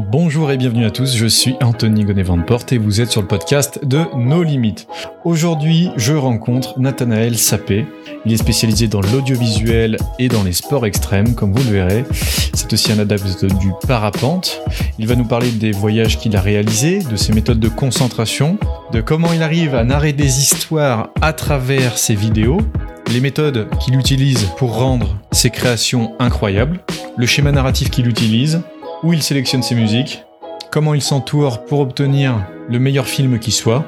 Bonjour et bienvenue à tous, je suis Anthony gonnet Porte et vous êtes sur le podcast de No Limit. Aujourd'hui, je rencontre Nathanaël Sapé. Il est spécialisé dans l'audiovisuel et dans les sports extrêmes, comme vous le verrez. C'est aussi un adepte du parapente. Il va nous parler des voyages qu'il a réalisés, de ses méthodes de concentration, de comment il arrive à narrer des histoires à travers ses vidéos, les méthodes qu'il utilise pour rendre ses créations incroyables, le schéma narratif qu'il utilise, où il sélectionne ses musiques, comment il s'entoure pour obtenir le meilleur film qui soit.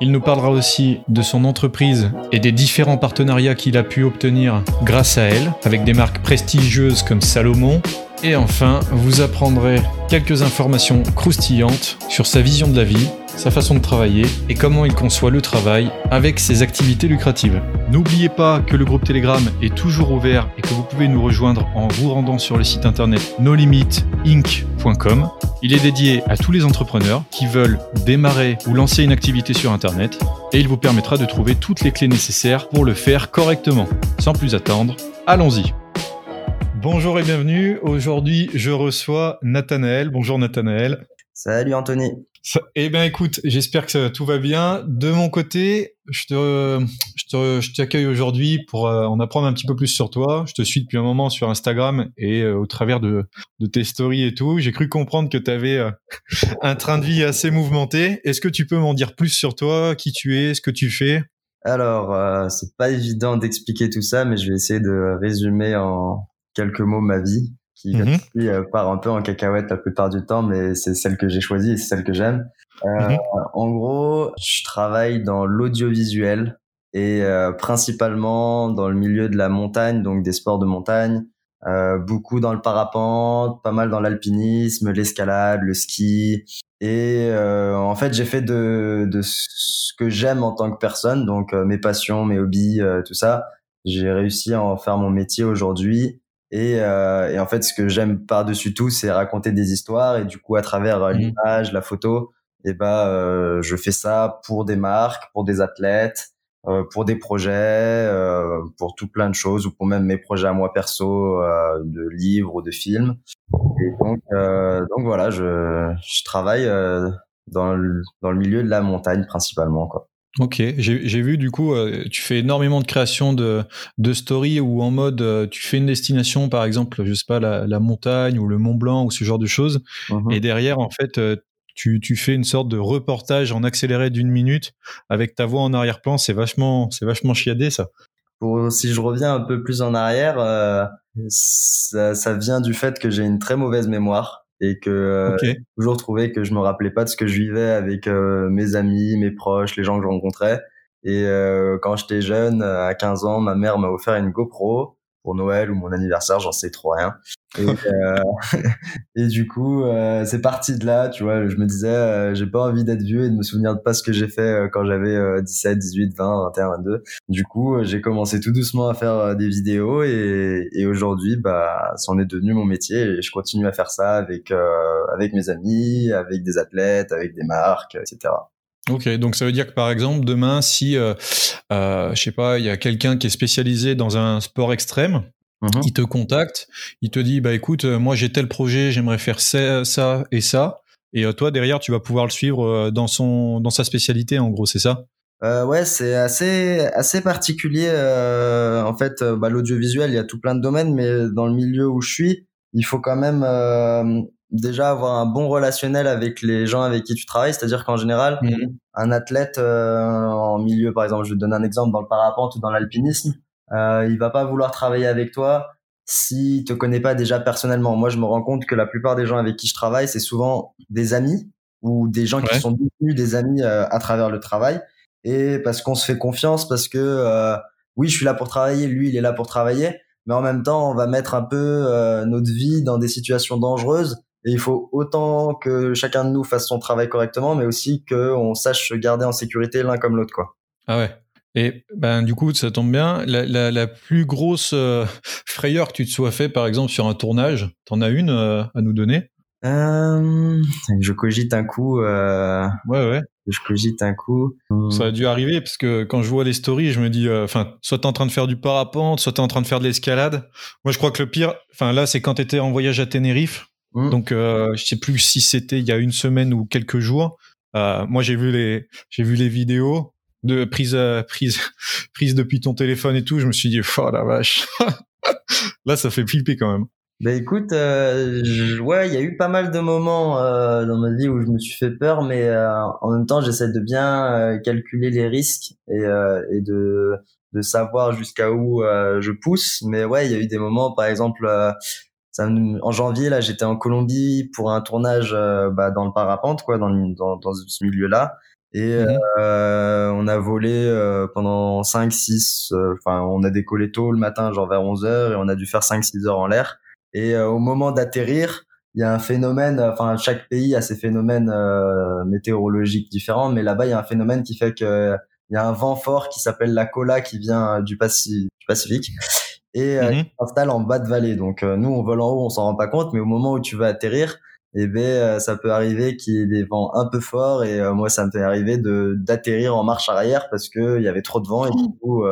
Il nous parlera aussi de son entreprise et des différents partenariats qu'il a pu obtenir grâce à elle, avec des marques prestigieuses comme Salomon. Et enfin, vous apprendrez quelques informations croustillantes sur sa vision de la vie, sa façon de travailler et comment il conçoit le travail avec ses activités lucratives. N'oubliez pas que le groupe Telegram est toujours ouvert et que vous pouvez nous rejoindre en vous rendant sur le site internet nolimitinc.com. Il est dédié à tous les entrepreneurs qui veulent démarrer ou lancer une activité sur internet et il vous permettra de trouver toutes les clés nécessaires pour le faire correctement. Sans plus attendre, allons-y. Bonjour et bienvenue. Aujourd'hui, je reçois Nathanaël. Bonjour Nathanaël. Salut Anthony. Eh bien, écoute, j'espère que tout va bien. De mon côté, je te, je t'accueille aujourd'hui pour euh, en apprendre un petit peu plus sur toi. Je te suis depuis un moment sur Instagram et euh, au travers de, de, tes stories et tout. J'ai cru comprendre que tu avais euh, un train de vie assez mouvementé. Est-ce que tu peux m'en dire plus sur toi, qui tu es, ce que tu fais? Alors, c'est pas évident d'expliquer tout ça, mais je vais essayer de résumer en quelques mots ma vie qui mhm. euh, part un peu en cacahuète la plupart du temps, mais c'est celle que j'ai choisie et c'est celle que j'aime. Euh, mhm. En gros, je travaille dans l'audiovisuel et euh, principalement dans le milieu de la montagne, donc des sports de montagne, euh, beaucoup dans le parapente, pas mal dans l'alpinisme, l'escalade, le ski. Et euh, en fait, j'ai fait de, de ce que j'aime en tant que personne, donc mes passions, mes hobbies, tout ça. J'ai réussi à en faire mon métier aujourd'hui et, euh, et, en fait, ce que j'aime par-dessus tout, c'est raconter des histoires. Et du coup, à travers euh, mmh. l'image, la photo, et eh ben, euh, je fais ça pour des marques, pour des athlètes, euh, pour des projets, euh, pour tout plein de choses, ou pour même mes projets à moi perso, euh, de livres ou de films. Et donc, donc voilà, je, je travaille dans le, dans le milieu de la montagne principalement, quoi. Ok, j'ai vu du coup, euh, tu fais énormément de création de, de stories ou en mode, euh, tu fais une destination, par exemple, je sais pas, la, la montagne ou le Mont Blanc ou ce genre de choses, mmh et derrière, en fait, euh, tu, tu fais une sorte de reportage en accéléré d'une minute avec ta voix en arrière-plan. C'est vachement, c'est vachement chiadé ça. Pour, si je reviens un peu plus en arrière, ça, ça vient du fait que j'ai une très mauvaise mémoire et que euh, j'ai toujours trouvé que je me rappelais pas de ce que je vivais avec euh, mes amis, mes proches, les gens que je rencontrais. Et euh, quand j'étais jeune, à 15 ans, ma mère m'a offert une GoPro pour Noël ou mon anniversaire, j'en sais trop rien. Et, euh, et du coup, euh, c'est parti de là, tu vois. Je me disais, euh, j'ai pas envie d'être vieux et de me souvenir de pas ce que j'ai fait quand j'avais 17, 18, 20, 21, 22. Du coup, j'ai commencé tout doucement à faire des vidéos et, et aujourd'hui, bah, c'en est devenu mon métier et je continue à faire ça avec avec mes amis, avec des athlètes, avec des marques, etc. Ok, donc ça veut dire que par exemple demain, si euh, euh, je sais pas, il y a quelqu'un qui est spécialisé dans un sport extrême, mhm. il te contacte, il te dit bah écoute, euh, moi j'ai tel projet, j'aimerais faire ça, ça et ça, et euh, toi derrière tu vas pouvoir le suivre dans son dans sa spécialité en gros, c'est ça? Euh, ouais, c'est assez assez particulier. Euh, en fait, bah, l'audiovisuel, il y a tout plein de domaines, mais dans le milieu où je suis, il faut quand même déjà avoir un bon relationnel avec les gens avec qui tu travailles. C'est-à-dire qu'en général, mhm. un athlète euh, en milieu, par exemple, je vais te donner un exemple dans le parapente ou dans l'alpinisme, euh, il va pas vouloir travailler avec toi s'il te connaît pas déjà personnellement. Moi, je me rends compte que la plupart des gens avec qui je travaille, c'est souvent des amis ou des gens qui sont devenus des amis euh, à travers le travail. Et parce qu'on se fait confiance, parce que euh, oui, je suis là pour travailler, lui, il est là pour travailler, mais en même temps, on va mettre un peu euh, notre vie dans des situations dangereuses et il faut autant que chacun de nous fasse son travail correctement, mais aussi qu'on sache se garder en sécurité l'un comme l'autre, quoi. Ah ouais. Et ben du coup, ça tombe bien. La, la, la plus grosse euh, frayeur que tu te sois fait, par exemple, sur un tournage, t'en as une euh, à nous donner? Euh, Je cogite un coup. Euh, ouais, ouais. Je cogite un coup. Ça a dû arriver parce que quand je vois les stories, je me dis, enfin, soit t'es en train de faire du parapente, soit t'es en train de faire de l'escalade. Moi, je crois que le pire, enfin là, c'est quand t'étais en voyage à Tenerife Mm. Donc, je sais plus si c'était il y a une semaine ou quelques jours. moi, j'ai vu les, j'ai vu les vidéos de prise, prise, prise depuis ton téléphone et tout. Je me suis dit, oh la vache. Là, ça fait flipper quand même. Bah écoute, euh, ouais, il y a eu pas mal de moments euh, dans ma vie où je me suis fait peur, mais euh, en même temps, j'essaie de bien euh, calculer les risques et, euh, et de, de savoir jusqu'à où je pousse. Mais ouais, il y a eu des moments, par exemple, ça, en janvier, là, j'étais en Colombie pour un tournage bah, dans le parapente, quoi, dans, dans, dans ce milieu-là. Et mmh on a volé pendant 5, 6, enfin, on a décollé tôt le matin, genre vers 11 heures, et on a dû faire 5, 6 heures en l'air. Et euh, au moment d'atterrir, il y a un phénomène, enfin chaque pays a ses phénomènes euh, météorologiques différents, mais là-bas il y a un phénomène qui fait que il y a un vent fort qui s'appelle la cola qui vient du, Pacifique et euh, mm s'installe en bas de vallée. Donc nous on vole en haut, on s'en rend pas compte, mais au moment où tu vas atterrir, eh ben ça peut arriver qu'il y ait des vents un peu forts et moi ça me fait arriver de d'atterrir en marche arrière parce que il y avait trop de vent et du coup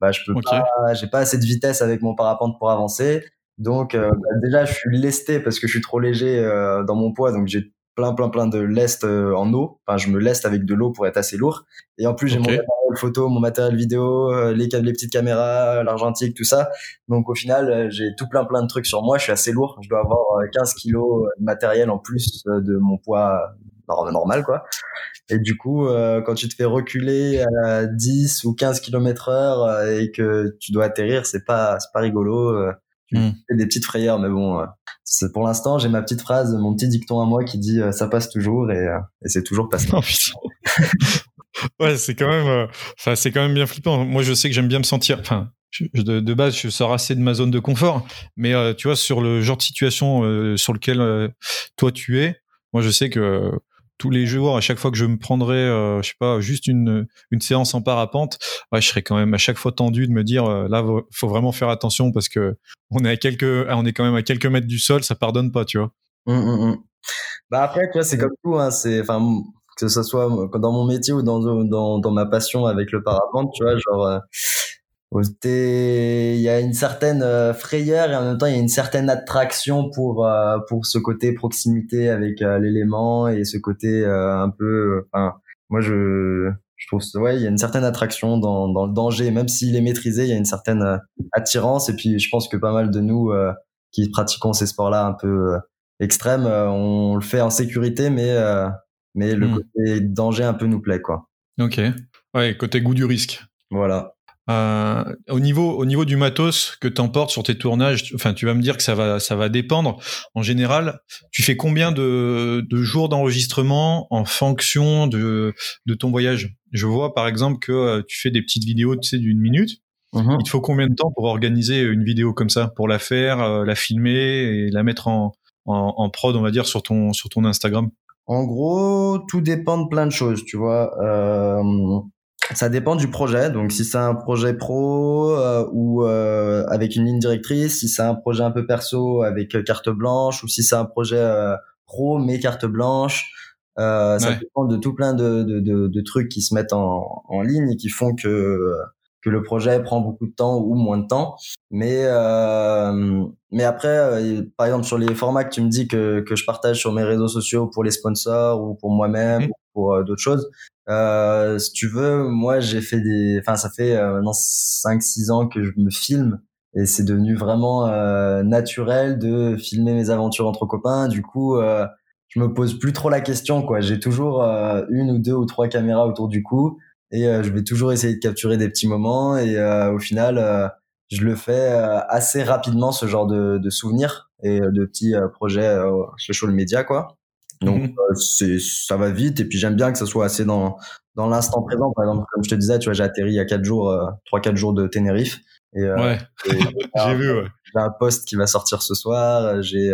bah je peux pas j'ai pas assez de vitesse avec mon parapente pour avancer. Donc euh, bah, déjà, je suis lesté parce que je suis trop léger euh, dans mon poids, donc j'ai plein plein plein de lest euh, en eau. Enfin, je me leste avec de l'eau pour être assez lourd. Et en plus, j'ai mon matériel photo, mon matériel vidéo, les, les petites caméras, l'argentique, tout ça. Donc au final, j'ai tout plein plein de trucs sur moi. Je suis assez lourd. Je dois avoir 15 kilos de matériel en plus de mon poids normal quoi. Et du coup, quand tu te fais reculer à 10 ou 15 km heure et que tu dois atterrir, c'est pas c'est pas rigolo. Hmm. des petites frayeurs, mais bon, euh, pour l'instant, j'ai ma petite phrase, mon petit dicton à moi qui dit euh, ça passe toujours et, euh, et c'est toujours passé. ouais, c'est quand même, enfin, c'est quand même bien flippant. Moi, je sais que j'aime bien me sentir, enfin, de, de, base, je sors assez de ma zone de confort, mais tu vois, sur le genre de situation sur lequel toi tu es, moi, je sais que tous les jours, à chaque fois que je me prendrais, euh, je sais pas, juste une, une séance en parapente, ouais, je serais quand même à chaque fois tendu de me dire, euh, là, faut vraiment faire attention parce que on est à quelques, on est quand même à quelques mètres du sol, ça pardonne pas, tu vois. Mmh, mmh, mmh. Bah après, tu vois, c'est comme tout, hein, c'est, enfin, que ce soit dans mon métier ou dans, dans, dans ma passion avec le parapente, tu vois, genre, euh, il y a une certaine euh, frayeur et en même temps il y a une certaine attraction pour euh, pour ce côté proximité avec euh, l'élément et ce côté un peu enfin moi je je trouve ouais il y a une certaine attraction dans dans le danger. Même s'il est maîtrisé il y a une certaine attirance et puis je pense que pas mal de nous qui pratiquons ces sports là un peu extrêmes on le fait en sécurité mais mais le hmm. côté danger un peu nous plaît quoi. Ok. Ouais côté goût du risque. Voilà euh, au niveau au niveau du matos que tu emportes sur tes tournages, enfin tu vas me dire que ça va ça va dépendre. En général, tu fais combien de, de jours d'enregistrement en fonction de de ton voyage? Je vois par exemple que euh, tu fais des petites vidéos, tu sais, d'une minute. Mhm. Il te faut combien de temps pour organiser une vidéo comme ça, pour la faire, euh, la filmer et la mettre en, en, en, prod, on va dire, sur ton sur ton Instagram? En gros, tout dépend de plein de choses, tu vois. Euh, ça dépend du projet. Donc, si c'est un projet pro euh, ou euh, avec une ligne directrice, si c'est un projet un peu perso avec euh, carte blanche, ou si c'est un projet pro mais carte blanche, ça dépend de tout plein de, de, de, de, trucs qui se mettent en, en ligne et qui font que que le projet prend beaucoup de temps ou moins de temps. Mais mais après, par exemple sur les formats que tu me dis que que je partage sur mes réseaux sociaux pour les sponsors ou pour moi-même, mmh. ou pour d'autres choses, euh, si tu veux, moi j'ai fait des, enfin ça fait euh, maintenant 5-6 ans que je me filme et c'est devenu vraiment euh, naturel de filmer mes aventures entre copains. Du coup, euh, je me pose plus trop la question quoi. J'ai toujours euh, une ou deux ou trois caméras autour du cou et je vais toujours essayer de capturer des petits moments et au final je le fais assez rapidement ce genre de, de souvenirs et de petits projets social media quoi. Donc euh, c'est ça va vite et puis j'aime bien que ça soit assez dans dans l'instant présent. Par exemple, comme je te disais, tu vois, j'ai atterri il y a quatre jours, euh, trois quatre jours de Tenerife. Et, euh, ouais. j'ai vu. Ouais. J'ai un post qui va sortir ce soir. J'ai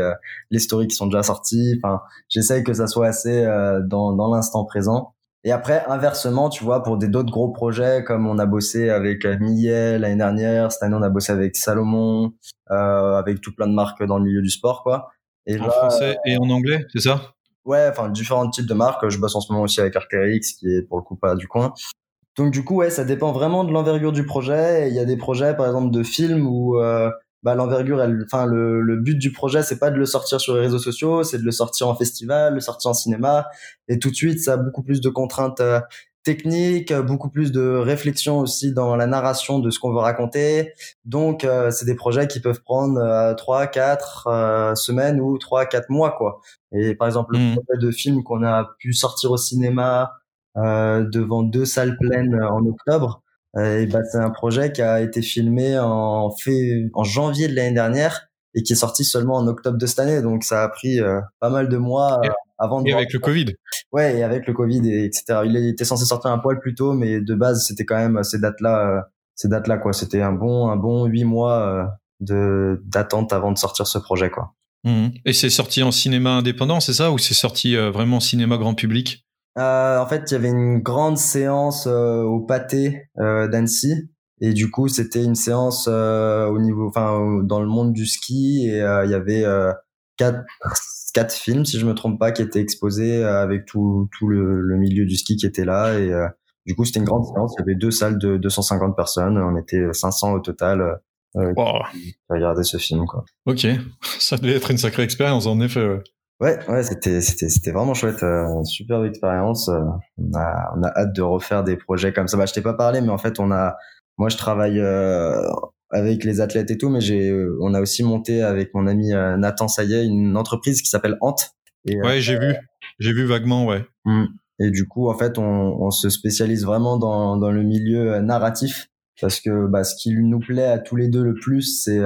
les stories qui sont déjà sorties. Enfin, j'essaye que ça soit assez dans dans l'instant présent. Et après, inversement, tu vois, pour des d'autres gros projets, comme on a bossé avec Millet l'année dernière, cette année on a bossé avec Salomon, euh, avec tout plein de marques dans le milieu du sport, quoi. Et en français et en anglais, c'est ça? Ouais, enfin différents types de marques. Je bosse en ce moment aussi avec Arcteryx, qui est pour le coup pas du coin. Donc du coup, ouais, ça dépend vraiment de l'envergure du projet. Il y a des projets, par exemple, de films où euh, bah, l'envergure, enfin le, le, but du projet, c'est pas de le sortir sur les réseaux sociaux, c'est de le sortir en festival, le sortir en cinéma, et tout de suite, ça a beaucoup plus de contraintes euh, techniques, beaucoup plus de réflexion aussi dans la narration de ce qu'on veut raconter. Donc, euh, c'est des projets qui peuvent prendre euh, trois, quatre semaines ou trois, quatre mois, quoi. Et par exemple, le mmh. projet de film qu'on a pu sortir au cinéma devant deux salles pleines en octobre. Euh, et bah, c'est un projet qui a été filmé en, fait, en janvier de l'année dernière et qui est sorti seulement en octobre de cette année. Donc ça a pris euh, pas mal de mois euh, avant de. Et avec le Covid. Ouais, et avec le Covid, et, etc. Il était censé sortir un poil plus tôt, mais de base c'était quand même ces dates-là, ces dates-là quoi. C'était un bon, un bon huit mois de d'attente avant de sortir ce projet quoi. Mmh. Et c'est sorti en cinéma indépendant, c'est ça, ou c'est sorti vraiment en cinéma grand public? Euh, en fait, il y avait une grande séance euh, au pâté euh, d'Annecy. Et du coup, c'était une séance euh, au niveau, enfin, dans le monde du ski. Et il y avait quatre, quatre films, si je me trompe pas, qui étaient exposés avec tout, tout le, le, milieu du ski qui était là. Et du coup, c'était une grande séance. Il y avait deux salles de 250 personnes. On était 500 au total. Euh, wow. regarder ce film quoi. Ok, ça devait être une sacrée expérience en effet. Ouais, ouais, c'était c'était c'était vraiment chouette, euh, super expérience. Euh, on a on a hâte de refaire des projets comme ça. Bah, je t'ai pas parlé, mais en fait, on a, moi, je travaille euh, avec les athlètes et tout, mais j'ai, on a aussi monté avec mon ami Nathan Sayet une entreprise qui s'appelle Ant. Et, ouais, j'ai vu, j'ai vu vaguement, ouais. Hmm. Et du coup, en fait, on, on se spécialise vraiment dans dans le milieu narratif parce que bah, ce qui nous plaît à tous les deux le plus, c'est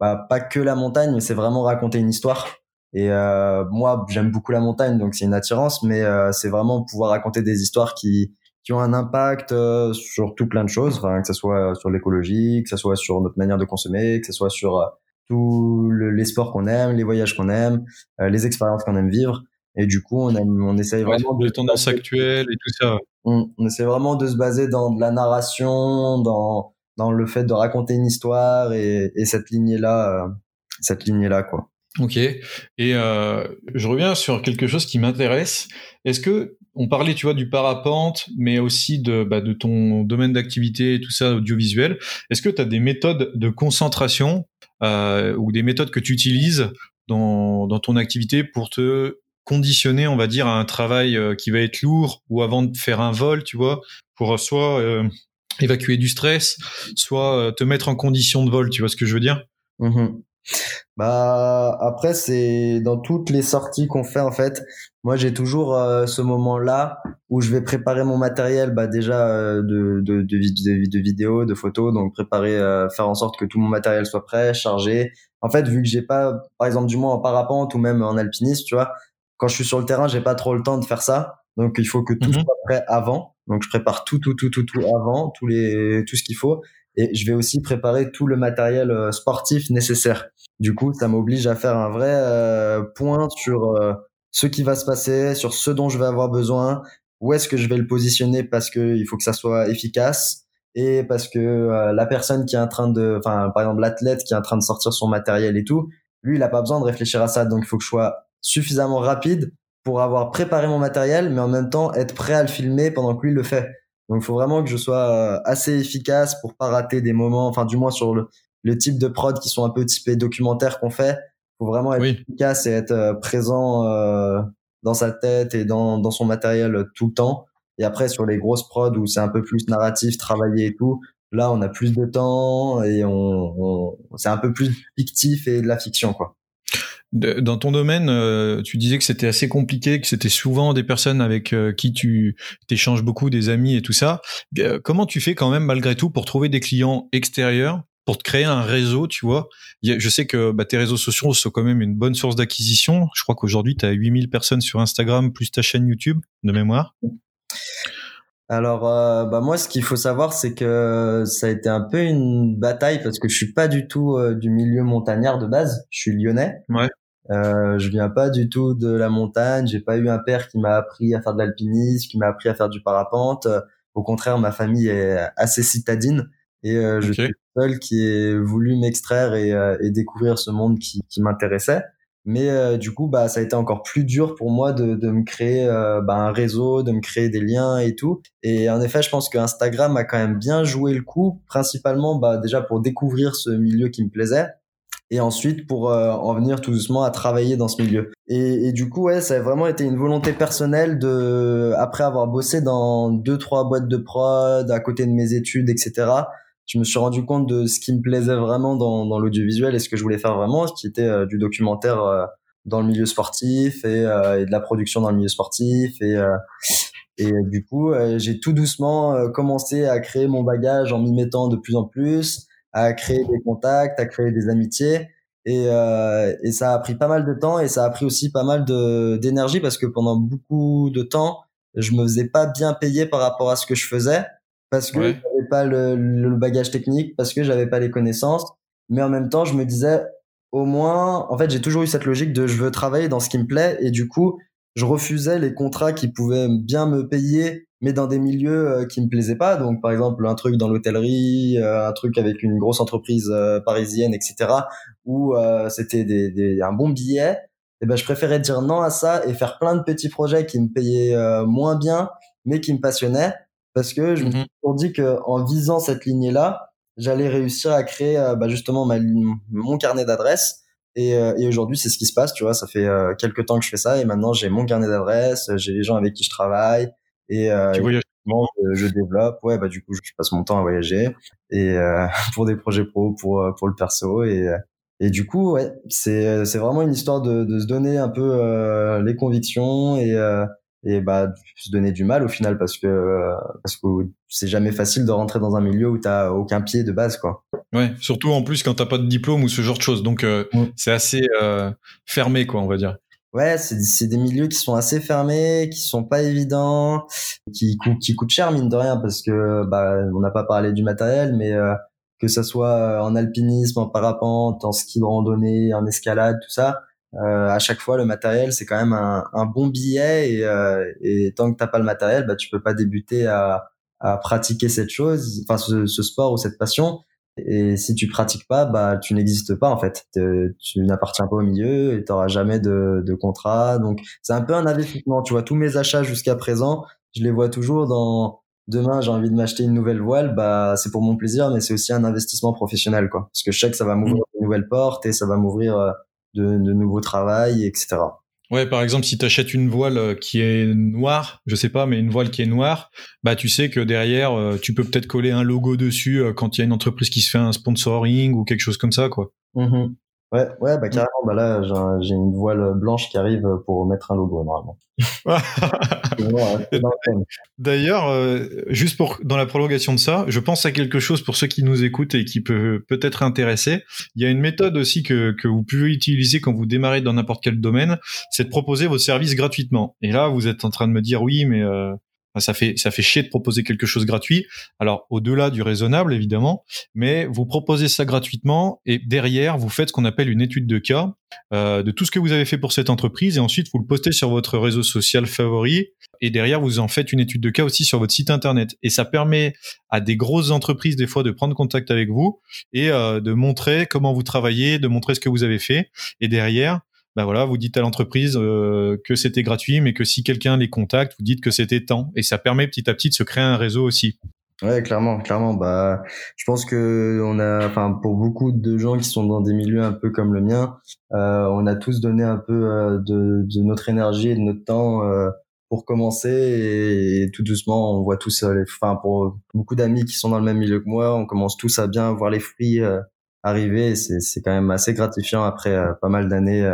bah, pas que la montagne, mais c'est vraiment raconter une histoire. Et euh, moi, j'aime beaucoup la montagne, donc c'est une attirance, mais euh, c'est vraiment pouvoir raconter des histoires qui, qui ont un impact euh, sur tout plein de choses, enfin, que ce soit sur l'écologie, que ce soit sur notre manière de consommer, que ce soit sur euh, tous les sports qu'on aime, les voyages qu'on aime, euh, les expériences qu'on aime vivre. Et du coup, on, aime, on essaye vraiment de... Les tendances actuelles et tout ça. On, on essaie vraiment de se baser dans de la narration, dans, dans le fait de raconter une histoire et, et cette lignée-là, cette lignée-là, quoi. Ok. Et euh, je reviens sur quelque chose qui m'intéresse. Est-ce que on parlait, tu vois, du parapente, mais aussi de, bah, de ton domaine d'activité et tout ça audiovisuel. Est-ce que tu as des méthodes de concentration euh, ou des méthodes que tu utilises dans, dans ton activité pour te conditionner, on va dire, à un travail euh, qui va être lourd ou avant de faire un vol, tu vois, pour soit euh, évacuer du stress, soit euh, te mettre en condition de vol, tu vois ce que je veux dire? Mmh bah après c'est dans toutes les sorties qu'on fait en fait. Moi j'ai toujours euh, ce moment-là où je vais préparer mon matériel bah déjà euh, de, de, de, de, de vidéos, de photos, donc préparer, euh, faire en sorte que tout mon matériel soit prêt, chargé. En fait vu que j'ai pas, par exemple du moins en parapente ou même en alpinisme, tu vois, quand je suis sur le terrain j'ai pas trop le temps de faire ça, donc il faut que tout mhm. soit prêt avant. Donc je prépare tout tout tout tout tout avant, tous les tout ce qu'il faut et je vais aussi préparer tout le matériel sportif nécessaire. Du coup, ça m'oblige à faire un vrai euh, point sur euh, ce qui va se passer, sur ce dont je vais avoir besoin, où est-ce que je vais le positionner parce que il faut que ça soit efficace et parce que euh, la personne qui est en train de, enfin par exemple l'athlète qui est en train de sortir son matériel et tout, lui il a pas besoin de réfléchir à ça, donc il faut que je sois suffisamment rapide pour avoir préparé mon matériel, mais en même temps être prêt à le filmer pendant que lui le fait. Donc il faut vraiment que je sois assez efficace pour pas rater des moments, enfin du moins sur le, le type de prod qui sont un peu typés documentaires qu'on fait. Faut vraiment être efficace et être euh, présent euh, dans sa tête et dans, dans son matériel tout le temps. Et après, sur les grosses prods où c'est un peu plus narratif, travaillé et tout, là, on a plus de temps et on, on c'est un peu plus fictif et de la fiction, quoi. Dans ton domaine, euh, tu disais que c'était assez compliqué, que c'était souvent des personnes avec qui tu t'échanges beaucoup, des amis et tout ça. Comment tu fais quand même malgré tout pour trouver des clients extérieurs pour te créer un réseau, tu vois? Je sais que bah, tes réseaux sociaux sont quand même une bonne source d'acquisition. Je crois qu'aujourd'hui, tu as 8000 personnes sur Instagram, plus ta chaîne YouTube, de mémoire. Alors, euh, bah moi, ce qu'il faut savoir, c'est que ça a été un peu une bataille parce que je suis pas du tout euh, du milieu montagnard de base. Je suis lyonnais. Ouais. Euh, je viens pas du tout de la montagne. J'ai pas eu un père qui m'a appris à faire de l'alpinisme, qui m'a appris à faire du parapente. Au contraire, ma famille est assez citadine et euh, je suis seul qui ai voulu m'extraire et, euh, et, découvrir ce monde qui, qui m'intéressait. Mais euh, du coup, bah, ça a été encore plus dur pour moi de, de me créer bah, un réseau, de me créer des liens et tout. Et en effet, je pense que Instagram a quand même bien joué le coup, principalement bah, déjà pour découvrir ce milieu qui me plaisait. et ensuite pour euh, en venir tout doucement à travailler dans ce milieu. Et, et, du coup, ouais, ça a vraiment été une volonté personnelle de, après avoir bossé dans deux trois boîtes de prod à côté de mes études, etc. Je me suis rendu compte de ce qui me plaisait vraiment dans, dans l'audiovisuel et ce que je voulais faire vraiment, ce qui était euh, du documentaire euh, dans le milieu sportif et, et, de la production dans le milieu sportif et et du coup, j'ai tout doucement commencé à créer mon bagage en m'y mettant de plus en plus à créer des contacts, à créer des amitiés. Et, euh, et ça a pris pas mal de temps et ça a pris aussi pas mal d'énergie parce que pendant beaucoup de temps, je me faisais pas bien payer par rapport à ce que je faisais parce que pas le, bagage technique, parce que j'avais pas les connaissances. Mais en même temps, je me disais, au moins, en fait, j'ai toujours eu cette logique de je veux travailler dans ce qui me plaît et du coup, je refusais les contrats qui pouvaient bien me payer mais dans des milieux euh, qui me plaisaient pas. Donc, par exemple, un truc dans l'hôtellerie, euh, un truc avec une grosse entreprise euh, parisienne, etc., où c'était des, un bon billet. Et eh ben, je préférais dire non à ça et faire plein de petits projets qui me payaient moins bien, mais qui me passionnaient, parce que je me suis mhm. toujours dit que en visant cette lignée-là, j'allais réussir à créer bah, justement ma, mon carnet d'adresses. Et, et aujourd'hui, c'est ce qui se passe, tu vois. Ça fait quelques temps que je fais ça, et maintenant j'ai mon carnet d'adresses, j'ai les gens avec qui je travaille, et, euh, tu voyages je, développe. Ouais, bah du coup, je, passe mon temps à voyager et euh, pour des projets pro, pour euh, pour le perso et euh, et du coup, ouais, c'est c'est vraiment une histoire de, de se donner un peu euh, les convictions et et bah se donner du mal au final parce que parce que c'est jamais facile de rentrer dans un milieu où t'as aucun pied de base quoi. Ouais, surtout en plus quand t'as pas de diplôme ou ce genre de choses. Donc mm. c'est assez fermé quoi, on va dire. Ouais, c'est des milieux qui sont assez fermés, qui sont pas évidents, qui, qui coûtent cher mine de rien parce que bah on n'a pas parlé du matériel, mais euh, que ça soit euh, en alpinisme, en parapente, en ski de randonnée, en escalade, tout ça, euh, à chaque fois le matériel c'est quand même un, un bon billet et, euh, et tant que t'as pas le matériel, bah tu peux pas débuter à, à pratiquer cette chose, enfin ce, ce sport ou cette passion. Et si tu pratiques pas, bah tu n'existes pas en fait. Tu n'appartiens pas au milieu et tu n'auras jamais de, de contrat. Donc c'est un peu un investissement. Tu vois, tous mes achats jusqu'à présent, je les vois toujours dans demain j'ai envie de m'acheter une nouvelle voile, bah c'est pour mon plaisir, mais c'est aussi un investissement professionnel quoi. Parce que je sais que ça va m'ouvrir mmh. de nouvelles portes et ça va m'ouvrir euh, de, de nouveaux travails, etc. Ouais, par exemple, si tu achètes une voile euh, qui est noire, je sais pas, mais une voile qui est noire, bah tu sais que derrière, euh, tu peux peut-être coller un logo dessus euh, quand il y a une entreprise qui se fait un sponsoring ou quelque chose comme ça, quoi. Mmh Ouais, ouais, bah carrément. Bah là, j'ai une voile blanche qui arrive pour mettre un logo normalement. D'ailleurs, euh, juste pour dans la prolongation de ça, je pense à quelque chose pour ceux qui nous écoutent et qui peut peut-être intéresser. Il y a une méthode aussi que que vous pouvez utiliser quand vous démarrez dans n'importe quel domaine, c'est de proposer vos services gratuitement. Et là, vous êtes en train de me dire oui, mais euh, ça fait ça fait chier de proposer quelque chose gratuit. Alors au-delà du raisonnable évidemment, mais vous proposez ça gratuitement et derrière vous faites ce qu'on appelle une étude de cas euh, de tout ce que vous avez fait pour cette entreprise et ensuite vous le postez sur votre réseau social favori et derrière vous en faites une étude de cas aussi sur votre site internet et ça permet à des grosses entreprises des fois de prendre contact avec vous et euh, de montrer comment vous travaillez, de montrer ce que vous avez fait et derrière bah voilà, vous dites à l'entreprise euh, que c'était gratuit, mais que si quelqu'un les contacte, vous dites que c'était temps, et ça permet petit à petit de se créer un réseau aussi. Ouais, clairement, clairement. Bah, je pense que on a, enfin, pour beaucoup de gens qui sont dans des milieux un peu comme le mien, euh, on a tous donné un peu euh, de, de, notre énergie et de notre temps euh, pour commencer, et, tout doucement, on voit tous, les, enfin, pour beaucoup d'amis qui sont dans le même milieu que moi, on commence tous à bien voir les fruits arriver. C'est quand même assez gratifiant après pas mal d'années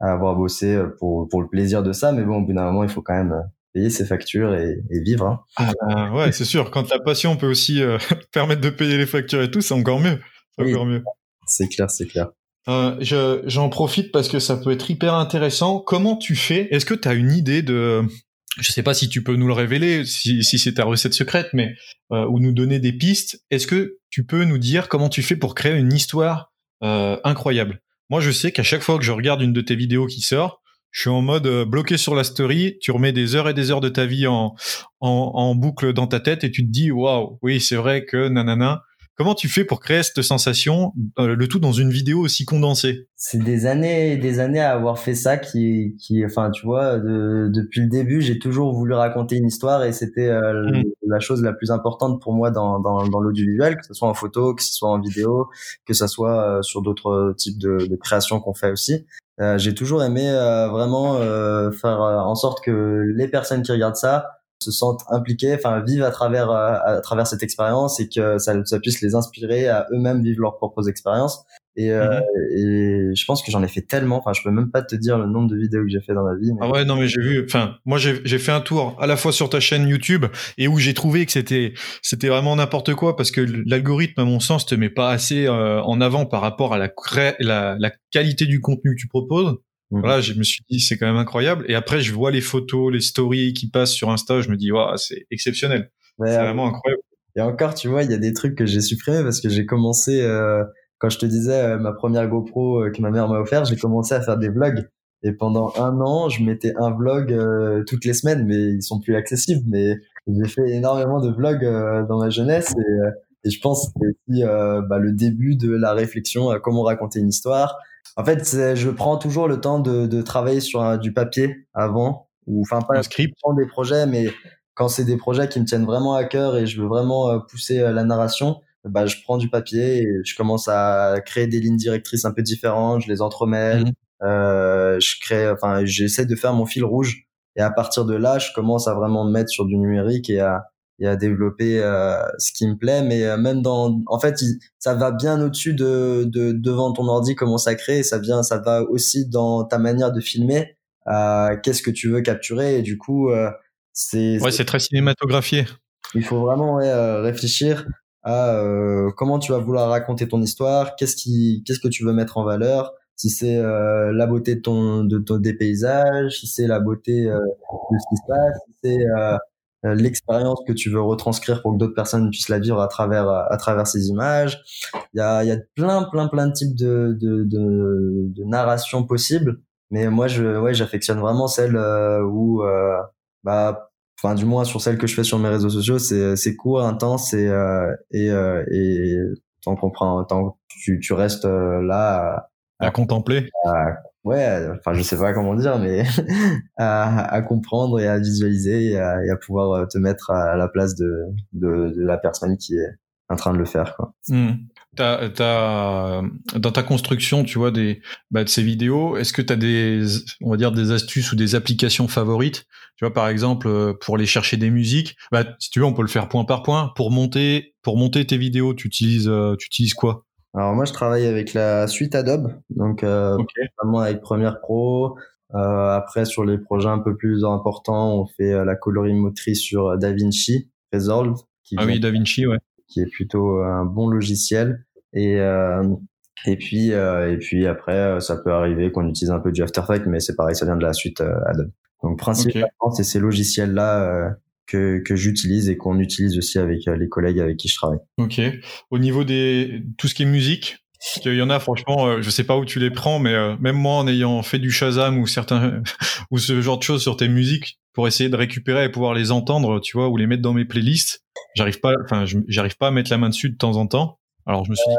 à avoir bossé euh, pour, pour le plaisir de ça. Mais bon, au bout d'un moment, il faut quand même euh, payer ses factures et, et vivre. Hein. Ah, bah, ouais, c'est sûr. Quand la passion peut aussi euh, permettre de payer les factures et tout, c'est encore mieux. C'est encore mieux. C'est clair, c'est clair. Euh, je, j'en profite parce que ça peut être hyper intéressant. Comment tu fais? Est-ce que tu as une idée de... Je sais pas si tu peux nous le révéler, si, si c'est ta recette secrète, mais euh, ou nous donner des pistes. Est-ce que tu peux nous dire comment tu fais pour créer une histoire euh, incroyable? Moi, je sais qu'à chaque fois que je regarde une de tes vidéos qui sort, je suis en mode euh, bloqué sur la story. Tu remets des heures et des heures de ta vie en, en, en boucle dans ta tête et tu te dis, waouh, oui, c'est vrai que nanana. Comment tu fais pour créer cette sensation, euh, le tout dans une vidéo aussi condensée? C'est des années et des années à avoir fait ça qui, qui enfin, tu vois, depuis le début, j'ai toujours voulu raconter une histoire et c'était euh, mmh. la chose la plus importante pour moi dans, dans, dans l'audiovisuel, que ce soit en photo, que ce soit en vidéo, que ce soit sur d'autres types de, de créations qu'on fait aussi. j'ai toujours aimé vraiment faire en sorte que les personnes qui regardent ça se sentent impliqués, enfin vivent à travers euh, à travers cette expérience et que ça, ça puisse les inspirer à eux-mêmes vivre leurs propres expériences. Et, euh, mhm. et je pense que j'en ai fait tellement. Enfin, je peux même pas te dire le nombre de vidéos que j'ai fait dans ma vie. Ah ouais, non, mais j'ai vu. Enfin, moi, j'ai fait un tour à la fois sur ta chaîne YouTube et où j'ai trouvé que c'était c'était vraiment n'importe quoi parce que l'algorithme, à mon sens, te met pas assez euh, en avant par rapport à la, la la qualité du contenu que tu proposes. Mhm. Voilà, je me suis dit c'est quand même incroyable. Et après, je vois les photos, les stories qui passent sur Insta, je me dis waouh, c'est exceptionnel. c'est vraiment incroyable. Et encore, tu vois, il y a des trucs que j'ai supprimés parce que j'ai commencé euh, quand je te disais euh, ma première GoPro euh, que ma mère m'a offert, j'ai commencé à faire des vlogs. Et pendant un an, je mettais un vlog toutes les semaines, mais ils sont plus accessibles. Mais j'ai fait énormément de vlogs dans ma jeunesse et, et je pense que c'est aussi bah, le début de la réflexion à comment raconter une histoire, en fait, je prends toujours le temps de, de travailler sur du papier avant, ou enfin pas un script, des projets, mais quand c'est des projets qui me tiennent vraiment à cœur et je veux vraiment euh, pousser euh, la narration, bah je prends du papier et je commence à créer des lignes directrices un peu différentes, je les entremêle, mmh euh, je crée, enfin j'essaie de faire mon fil rouge et à partir de là, je commence à vraiment me mettre sur du numérique et à et à développer euh, ce qui me plaît. Mais euh, même dans en fait ça va bien au-dessus de, de devant ton ordi comment ça crée. Ça vient ça va aussi dans ta manière de filmer euh, qu'est-ce que tu veux capturer. Et du coup euh, c'est ouais c'est très cinématographié. Il faut vraiment ouais, réfléchir à comment tu vas vouloir raconter ton histoire qu'est-ce qui qu'est-ce que tu veux mettre en valeur. Si c'est la beauté de ton de ton des paysages si c'est la beauté de ce qui se passe si c'est euh, l'expérience que tu veux retranscrire pour que d'autres personnes puissent la vivre à travers à travers ces images. Il y a il y a plein plein plein de types de de de, de narration possibles, mais moi je ouais j'affectionne vraiment celle euh, où euh, bah enfin du moins sur celle que je fais sur mes réseaux sociaux c'est c'est court intense et et et tant qu'on prend tant tu tu restes là à, à contempler à, ouais, enfin je sais pas comment dire, mais à, à, comprendre et à visualiser et à, et à, pouvoir euh, te mettre à la place de, de, de, la personne qui est en train de le faire. Quoi. Mmh. Dans ta construction, tu vois, des, bah, de ces vidéos, est-ce que tu as des, on va dire, des astuces ou des applications favorites? Tu vois, par exemple, euh, pour aller chercher des musiques, bah, si tu veux, on peut le faire point par point. Pour monter, pour monter tes vidéos, tu utilises, tu utilises quoi? Alors moi, je travaille avec la suite Adobe, donc euh, vraiment avec Premiere Pro. Euh, après, sur les projets un peu plus importants, on fait euh, la colorimétrie sur DaVinci Resolve. Qui ah oui, DaVinci, ouais. Qui est plutôt un bon logiciel. Et euh, et puis et puis après, ça peut arriver qu'on utilise un peu du After Effects, mais c'est pareil, ça vient de la suite Adobe. Donc principalement, c'est ces logiciels-là que, que j'utilise et qu'on utilise aussi avec euh, les collègues avec qui je travaille. Ok. Au niveau des tout ce qui est musique, il y en a franchement, euh, je sais pas où tu les prends, mais euh, même moi en ayant fait du Shazam ou certains ou ce genre de choses sur tes musiques pour essayer de récupérer et pouvoir les entendre, tu vois, ou les mettre dans mes playlists, j'arrive pas, enfin, j'arrive pas à mettre la main dessus de temps en temps. Alors je me suis dit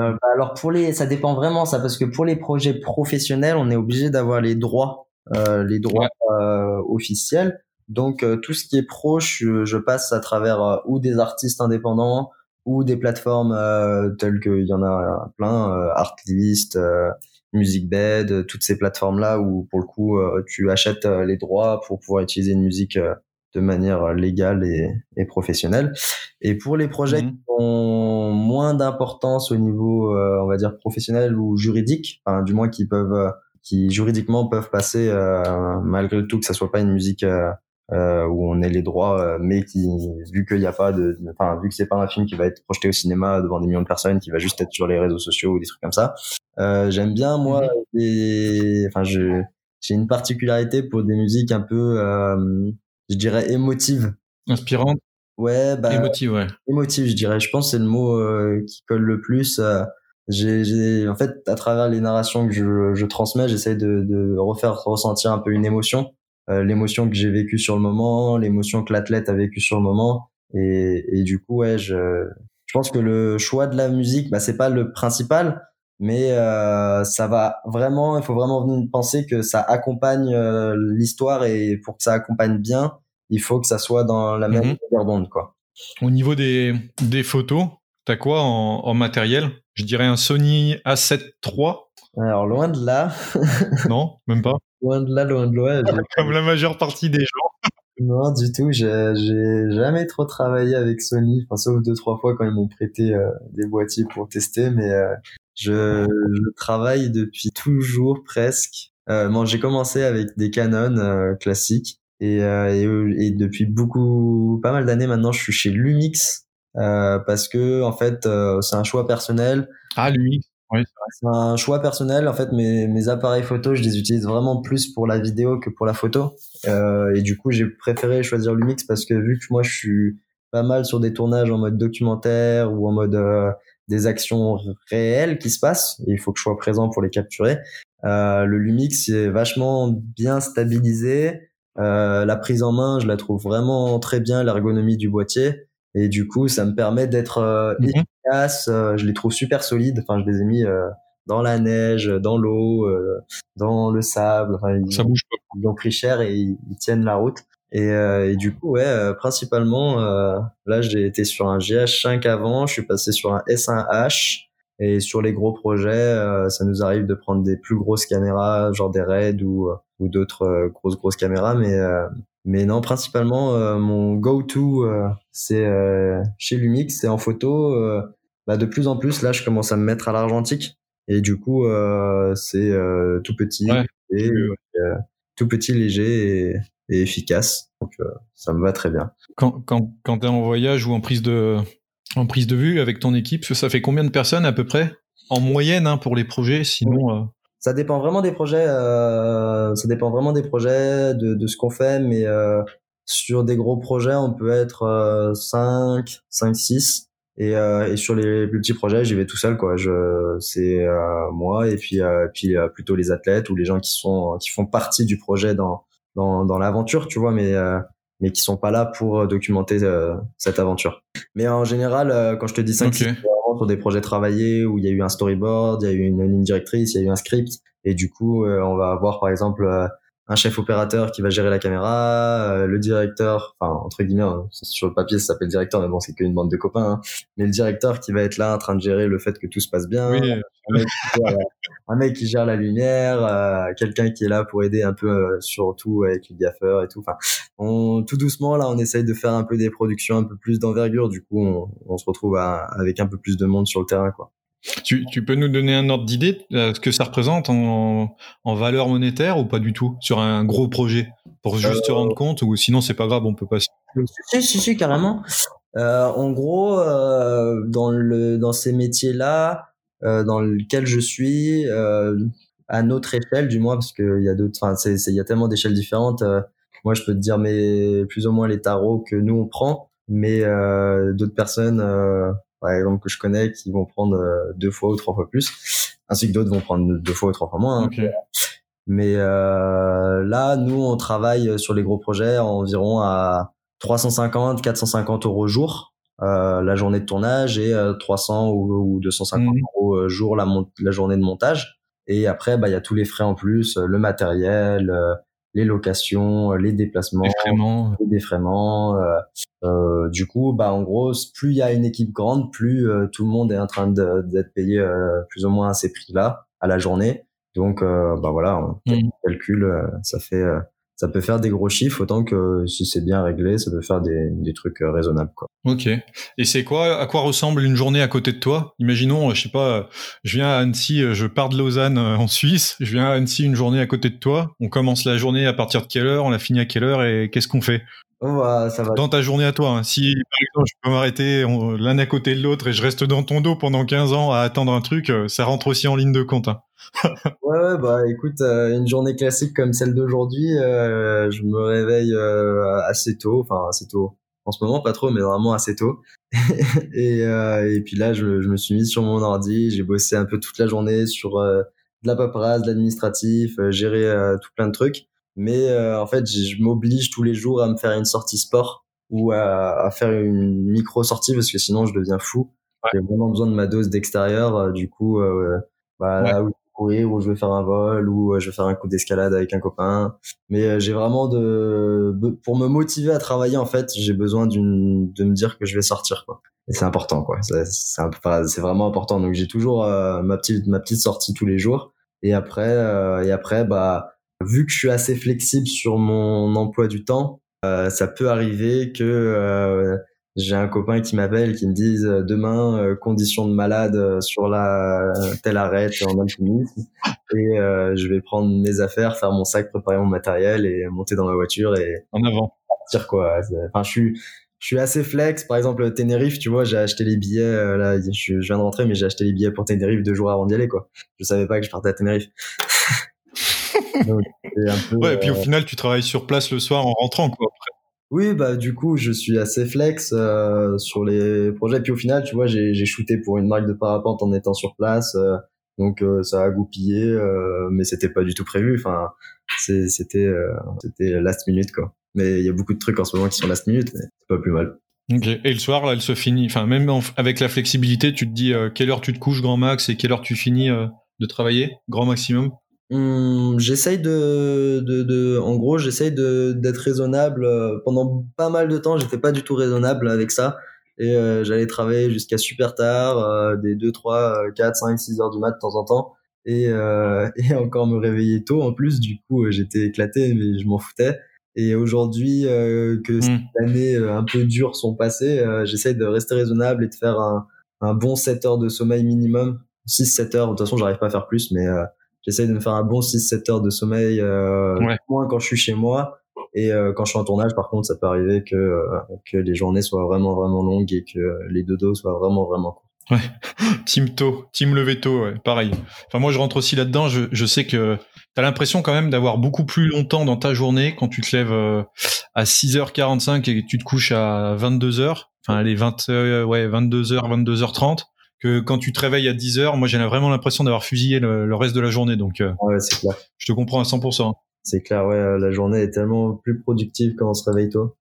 euh, bah alors pour les, ça dépend vraiment ça parce que pour les projets professionnels, on est obligé d'avoir les droits, euh, les droits euh, officiels. Donc euh, tout ce qui est proche, je, passe à travers euh, ou des artistes indépendants ou des plateformes euh, telles qu'il y en a plein, Artlist, MusicBed, toutes ces plateformes là où pour le coup tu achètes les droits pour pouvoir utiliser une musique de manière légale et, et, professionnelle. Et pour les projets mmh. qui ont moins d'importance au niveau, on va dire professionnel ou juridique, enfin, du moins qui peuvent, qui juridiquement peuvent passer malgré tout que ça soit pas une musique euh, où on ait les droits, euh, mais qui, vu qu'il n'y a pas de, enfin, vu que c'est pas un film qui va être projeté au cinéma devant des millions de personnes, qui va juste être sur les réseaux sociaux ou des trucs comme ça. Euh, J'aime bien moi, et, enfin, je, j'ai une particularité pour des musiques un peu, euh, je dirais émotives, inspirantes. Ouais, bah, émotive, ouais. Émotive, je dirais. Je pense c'est le mot euh, qui colle le plus. j'ai, en fait, à travers les narrations que je, je transmets, j'essaie de, de refaire ressentir un peu une émotion euh, l'émotion que j'ai vécue sur le moment, l'émotion que l'athlète a vécue sur le moment. Et, et du coup, ouais, je, je pense que le choix de la musique, bah, c'est pas le principal, mais euh, ça va vraiment, il faut vraiment penser que ça accompagne euh, l'histoire et pour que ça accompagne bien, il faut que ça soit dans la même d'onde, quoi. Au niveau des, des photos, t'as quoi en, en matériel? Je dirais un Sony A7 III. Alors loin de là. non, même pas. Loin de là, loin de là. Comme la majeure partie des gens. Non, du tout. J'ai jamais trop travaillé avec Sony, enfin, sauf deux trois fois quand ils m'ont prêté euh, des boîtiers pour tester, mais euh, je, je, travaille depuis toujours presque. Euh, bon, j'ai commencé avec des Canon euh, classiques et, et, et, depuis beaucoup, pas mal d'années maintenant, je suis chez Lumix parce que en fait, c'est un choix personnel. Ah, Lumix. C'est un choix personnel. En fait, mes, mes appareils photo, je les utilise vraiment plus pour la vidéo que pour la photo. Euh, et du coup, j'ai préféré choisir Lumix parce que vu que moi, je suis pas mal sur des tournages en mode documentaire ou en mode euh, des actions réelles qui se passent, il faut que je sois présent pour les capturer. Euh, le Lumix est vachement bien stabilisé. Euh, la prise en main, je la trouve vraiment très bien, l'ergonomie du boîtier. Et du coup, ça me permet d'être euh, mhm. efficace. Euh, je les trouve super solides. Enfin, je les ai mis euh, dans la neige, dans l'eau, dans le sable. Enfin, ils, ça bouge pas. Ils ont pris cher et ils, tiennent la route. Et, et, du coup, ouais, principalement, là, j'ai été sur un GH5 avant. Je suis passé sur un S1H. Et sur les gros projets, ça nous arrive de prendre des plus grosses caméras, genre des RED ou, ou d'autres grosses grosses caméras. Mais mais non, principalement, euh, mon go-to, euh, c'est euh, chez Lumix, c'est en photo. bah, de plus en plus, là, je commence à me mettre à l'argentique. Et du coup, c'est tout petit, et, tout petit, léger et, et efficace. Donc, ça me va très bien. Quand, quand, quand tu es en voyage ou en prise, de, en prise de vue avec ton équipe, ça fait combien de personnes à peu près? En moyenne hein, pour les projets, sinon ça dépend vraiment des projets. Euh, ça dépend vraiment des projets, de, de ce qu'on fait, mais euh, sur des gros projets, on peut être euh, 5, 5, 6. Et, euh, et sur les plus petits projets, j'y vais tout seul, quoi. Je, c'est euh, moi et puis, euh, puis plutôt les athlètes ou les gens qui sont, qui font partie du projet dans, dans, dans l'aventure, tu vois, mais mais qui sont pas là pour documenter cette aventure. Mais en général, quand je te dis 5, okay sur des projets travaillés où il y a eu un storyboard, il y a eu une ligne directrice, il y a eu un script. Et du coup, euh, on va avoir par exemple euh, un chef opérateur qui va gérer la caméra, euh, le directeur, enfin entre guillemets, hein, sur le papier ça s'appelle directeur, mais bon c'est qu'une bande de copains, hein, mais le directeur qui va être là en train de gérer le fait que tout se passe bien, un, mec qui gère, la lumière, euh, quelqu'un qui est là pour aider un peu euh, surtout avec les gaffeurs et tout. Enfin, on, tout doucement là, on essaye de faire un peu des productions un peu plus d'envergure. Du coup, on, on se retrouve avec un peu plus de monde sur le terrain, quoi. Tu, tu, peux nous donner un ordre d'idée de ce que ça représente en, en, valeur monétaire ou pas du tout sur un gros projet pour juste se rendre euh, compte ou sinon c'est pas grave on peut passer. Si si si carrément. Euh, en gros euh, dans le dans ces métiers là euh, dans lequel je suis euh, à notre échelle du moins parce qu'il y a d'autres enfin c'est il y a tellement d'échelles différentes. moi je peux te dire mais plus ou moins les tarots que nous on prend mais d'autres personnes par exemple que je connais qui vont prendre euh, deux fois ou trois fois plus, ainsi que d'autres vont prendre deux fois ou trois fois moins. Hein. Mais euh, là, nous, on travaille sur les gros projets environ à 350, 450 euros jour euh, la journée de tournage et 300 ou, 250 mmh. euros jour la, la journée de montage. Et après, bah, il y a tous les frais en plus, le matériel, les locations, les déplacements, les défraiements. Euh, euh, du coup, bah en gros, plus il y a une équipe grande, plus euh, tout le monde est en train d'être payé euh, plus ou moins à ces prix-là à la journée. Donc, bah voilà, on mmh. calcule, ça fait ça peut faire des gros chiffres autant que si c'est bien réglé, ça peut faire des, des trucs euh, raisonnables quoi. Ok. Et c'est quoi à quoi ressemble une journée à côté de toi? Imaginons, je sais pas, je viens à Annecy, je pars de Lausanne euh, en Suisse, je viens à Annecy une journée à côté de toi. On commence la journée à partir de quelle heure On la finit à quelle heure et qu'est-ce qu'on fait? Oh, bah, ça va. Dans ta journée à toi, hein. si par exemple je peux m'arrêter l'un à côté de l'autre et je reste dans ton dos pendant 15 ans à attendre un truc, euh, ça rentre aussi en ligne de compte. Hein. Ouais, ouais, bah écoute, euh, une journée classique comme celle d'aujourd'hui, euh, je me réveille euh, assez tôt, enfin assez tôt. En ce moment, pas trop, mais vraiment assez tôt. et, et puis là, je, je, me suis mis sur mon ordi, j'ai bossé un peu toute la journée sur de la paperasse, de l'administratif, gérer tout plein de trucs. Mais en fait, je m'oblige tous les jours à me faire une sortie sport ou à, à faire une micro sortie parce que sinon je deviens fou. j'ai vraiment besoin de ma dose d'extérieur. du coup, bah, là où courir ou je vais faire un vol ou je vais faire un coup d'escalade avec un copain. Mais j'ai vraiment de pour me motiver à travailler en fait j'ai besoin d'une de me dire que je vais sortir quoi. Et c'est important quoi. C'est c'est vraiment important. Donc j'ai toujours ma petite ma petite sortie tous les jours. Et après et après bah vu que je suis assez flexible sur mon emploi du temps, euh, ça peut arriver que euh, j'ai un copain qui m'appelle qui me dise euh, demain euh, condition de malade sur la telle arrête en alpinisme et je vais prendre mes affaires, faire mon sac, préparer mon matériel et monter dans ma voiture et en avant partir quoi. Enfin je suis je suis assez flex. Par exemple, Tenerife, tu vois, j'ai acheté les billets. là, je, je, viens de rentrer, mais j'ai acheté les billets pour Tenerife deux jours avant d'y aller, quoi. Je savais pas que je partais à Tenerife. ouais, et puis au euh, final, tu travailles sur place le soir en rentrant, quoi. Oui, bah du coup, je suis assez flex euh, sur les projets. Puis au final, tu vois, j'ai shooté pour une marque de parapente en étant sur place, euh, donc ça a goupillé, mais c'était pas du tout prévu. Enfin, c'était c'était last minute quoi. Mais il y a beaucoup de trucs en ce moment qui sont last minute, mais c'est pas plus mal. Ok. Et le soir, là, elle se finit. Enfin, même avec la flexibilité, tu te dis quelle heure tu te couches grand max et quelle heure tu finis de travailler grand maximum? Hum, j'essaye de, de, de, en gros, j'essaye de d'être raisonnable. Euh, pendant pas mal de temps, j'étais pas du tout raisonnable avec ça. Et euh, j'allais travailler jusqu'à super tard, euh, des 2, 3, 4, 5, 6 heures du mat de temps en temps. Et, et encore me réveiller tôt en plus. Du coup, j'étais éclaté, mais je m'en foutais. Et aujourd'hui, que mmh. ces années un peu dures sont passées, j'essaye de rester raisonnable et de faire un, un bon 7 heures de sommeil minimum. 6-7 heures, de toute façon, j'arrive pas à faire plus, mais j'essaye de me faire un bon 6-7 heures de sommeil, euh, moins quand je suis chez moi. Et euh, quand je suis en tournage, par contre, ça peut arriver que, euh, que les journées soient vraiment, vraiment longues et que les dodos soient vraiment, vraiment courts. Ouais, team tôt, team levé tôt, ouais, pareil. Enfin, moi, je rentre aussi là-dedans. Je, je sais que tu as l'impression quand même d'avoir beaucoup plus longtemps dans ta journée quand tu te lèves euh, à 6h45 et que tu te couches à 22h. Enfin, les 20, ouais, 22h, 22h30 que quand tu te réveilles à 10 heures, moi j'ai vraiment l'impression d'avoir fusillé le, reste de la journée. Donc, euh, ouais, c'est clair. Je te comprends à 100%. C'est clair, ouais, euh, la journée est tellement plus productive quand on se réveille tôt.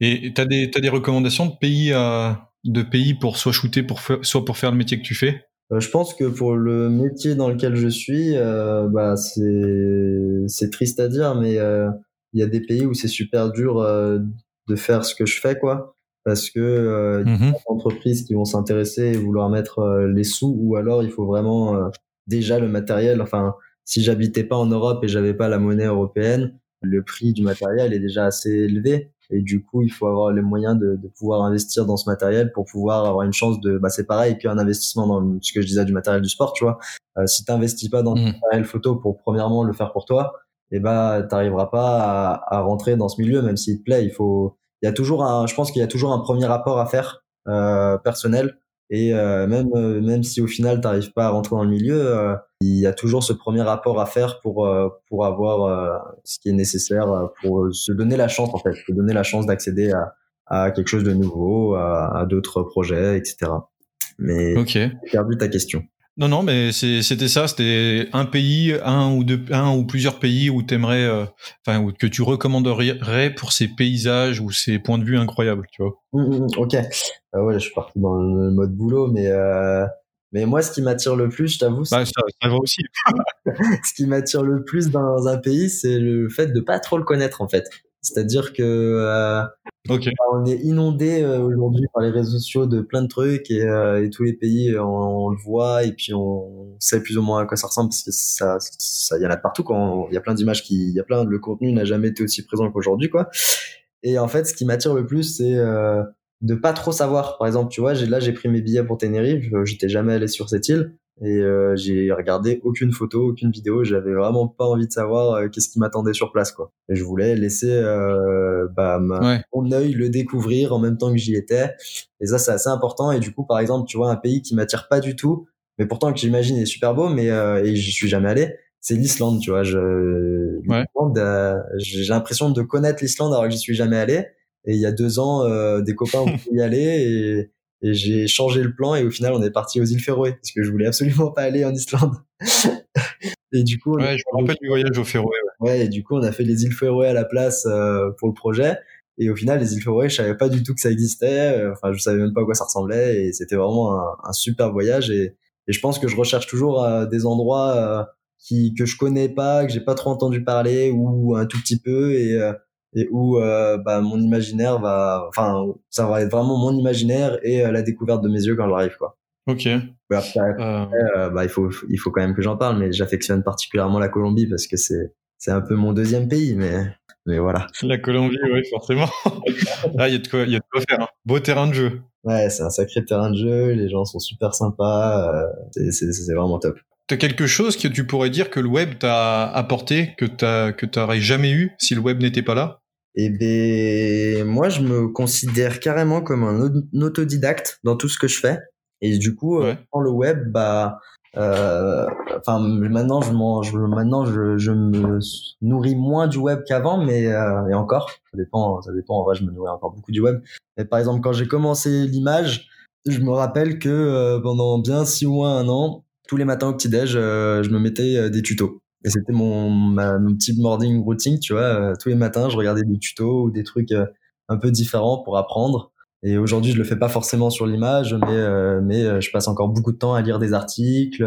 Et des, as des recommandations de pays, euh, de pays pour soit shooter, pour soit pour faire le métier que tu fais? Je pense que pour le métier dans lequel je suis, bah, c'est triste à dire, mais il y a des pays où c'est super dur de faire ce que je fais, quoi parce que euh, y a des entreprises qui vont s'intéresser et vouloir mettre euh, les sous ou alors il faut vraiment euh, déjà le matériel enfin si j'habitais pas en Europe et j'avais pas la monnaie européenne le prix du matériel est déjà assez élevé. Et du coup il faut avoir les moyens de, de pouvoir investir dans ce matériel pour pouvoir avoir une chance de bah c'est pareil qu'un investissement dans ce que je disais du matériel du sport tu vois. Si t'investis pas dans le mhm. matériel photo pour premièrement le faire pour toi et eh bah t'arriveras pas à, à rentrer dans ce milieu même s'il te plaît il faut il y a toujours un, je pense qu'il y a toujours un premier rapport à faire euh, personnel. Et euh, même euh, même si au final tu n'arrives pas à rentrer dans le milieu, euh, il y a toujours ce premier rapport à faire pour euh, pour avoir ce qui est nécessaire pour se donner la chance en fait, se donner la chance d'accéder à, à quelque chose de nouveau, à, à d'autres projets, etc. Mais okay. j'ai perdu ta question. Non, non, mais c'était ça. C'était un pays, un ou deux, un ou plusieurs pays où t'aimerais, euh, enfin, que tu recommanderais pour ces paysages ou ces points de vue incroyables, tu vois. Mmh, mmh, mmh, ok. Euh, ouais, je suis parti dans le mode boulot, mais euh, mais moi, ce qui m'attire le plus, je t'avoue, bah, ça, ça va aussi. ce qui m'attire le plus dans un pays, c'est le fait de pas trop le connaître, en fait. C'est-à-dire que euh, on est inondé euh, aujourd'hui par les réseaux sociaux de plein de trucs et, euh, et tous les pays on, le voit et puis on sait plus ou moins à quoi ça ressemble parce que ça ça y en a partout quand il y a plein d'images qui il y a plein le contenu n'a jamais été aussi présent qu'aujourd'hui quoi. Et en fait ce qui m'attire le plus c'est euh, de pas trop savoir. Par exemple, tu vois, là j'ai pris mes billets pour Tenerife, j'étais jamais allé sur cette île et euh, j'ai regardé aucune photo, aucune vidéo. J'avais vraiment pas envie de savoir euh, qu'est-ce qui m'attendait sur place, quoi. Et je voulais laisser euh, bah, mon œil le découvrir en même temps que j'y étais. Et ça, c'est assez important. Et du coup, par exemple, tu vois, un pays qui m'attire pas du tout, mais pourtant que j'imagine est super beau, mais euh, et j'y suis jamais allé, c'est l'Islande. Tu vois, je j'ai l'impression de connaître l'Islande alors que j'y suis jamais allé. Et il y a deux ans, des copains ont pu y aller et et j'ai changé le plan et au final on est parti aux îles Féroé parce que je voulais absolument pas aller en Islande. et du coup, ouais, je me rappelle du voyage aux Féroé. Ouais. ouais. et du coup on a fait les îles Féroé à la place euh, pour le projet. Et au final, les îles Féroé, je savais pas du tout que ça existait. Enfin, je savais même pas à quoi ça ressemblait. Et c'était vraiment un, un, super voyage. Et, et, je pense que je recherche toujours des endroits qui que je connais pas, que j'ai pas trop entendu parler ou un tout petit peu et et où euh, bah, mon imaginaire va, enfin, ça va être vraiment mon imaginaire et euh, la découverte de mes yeux quand j'arrive, quoi. Ok. Après, euh... euh bah, il faut, il faut quand même que j'en parle, mais j'affectionne particulièrement la Colombie parce que c'est, c'est un peu mon deuxième pays, mais, mais voilà. La Colombie, oui, forcément. Là, il y a de quoi, il y a de quoi faire. Hein. Beau terrain de jeu. Ouais, c'est un sacré terrain de jeu. Les gens sont super sympas. Euh, c'est, c'est vraiment top. T'as quelque chose que tu pourrais dire que le web t'a apporté, que t'as, que t'aurais jamais eu si le web n'était pas là? Eh ben moi je me considère carrément comme un autodidacte dans tout ce que je fais. Et du coup euh, dans le web bah euh, enfin maintenant je mange maintenant je, je me nourris moins du web qu'avant mais euh, et encore. Ça dépend ça dépend. En vrai je me nourris encore beaucoup du web. Mais par exemple quand j'ai commencé l'image je me rappelle que euh, pendant bien six mois un an tous les matins au petit déj je me mettais des tutos et c'était mon, ma, mon petit morning routine, tu vois. Euh, tous les matins, je regardais des tutos ou des trucs euh, un peu différents pour apprendre. Et aujourd'hui, je le fais pas forcément sur l'image, mais euh, mais je passe encore beaucoup de temps à lire des articles,